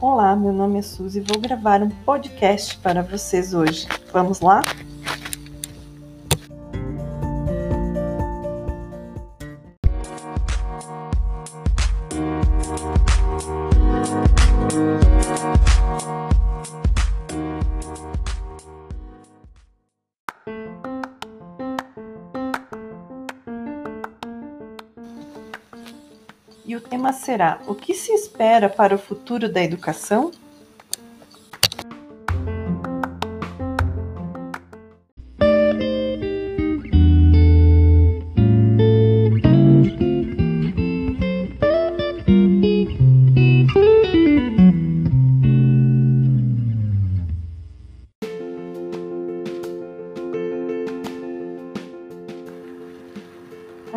Olá, meu nome é Suzy e vou gravar um podcast para vocês hoje. Vamos lá? E o tema será: O que se espera para o futuro da educação?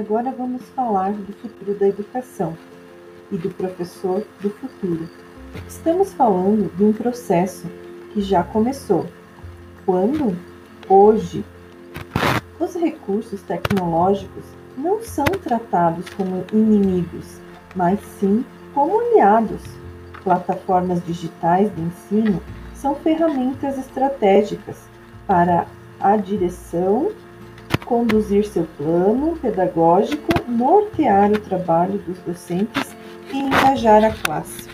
Agora vamos falar do futuro da educação e do professor do futuro. Estamos falando de um processo que já começou. Quando? Hoje. Os recursos tecnológicos não são tratados como inimigos, mas sim como aliados. Plataformas digitais de ensino são ferramentas estratégicas para a direção conduzir seu plano pedagógico, nortear o trabalho dos docentes e engajar a classe.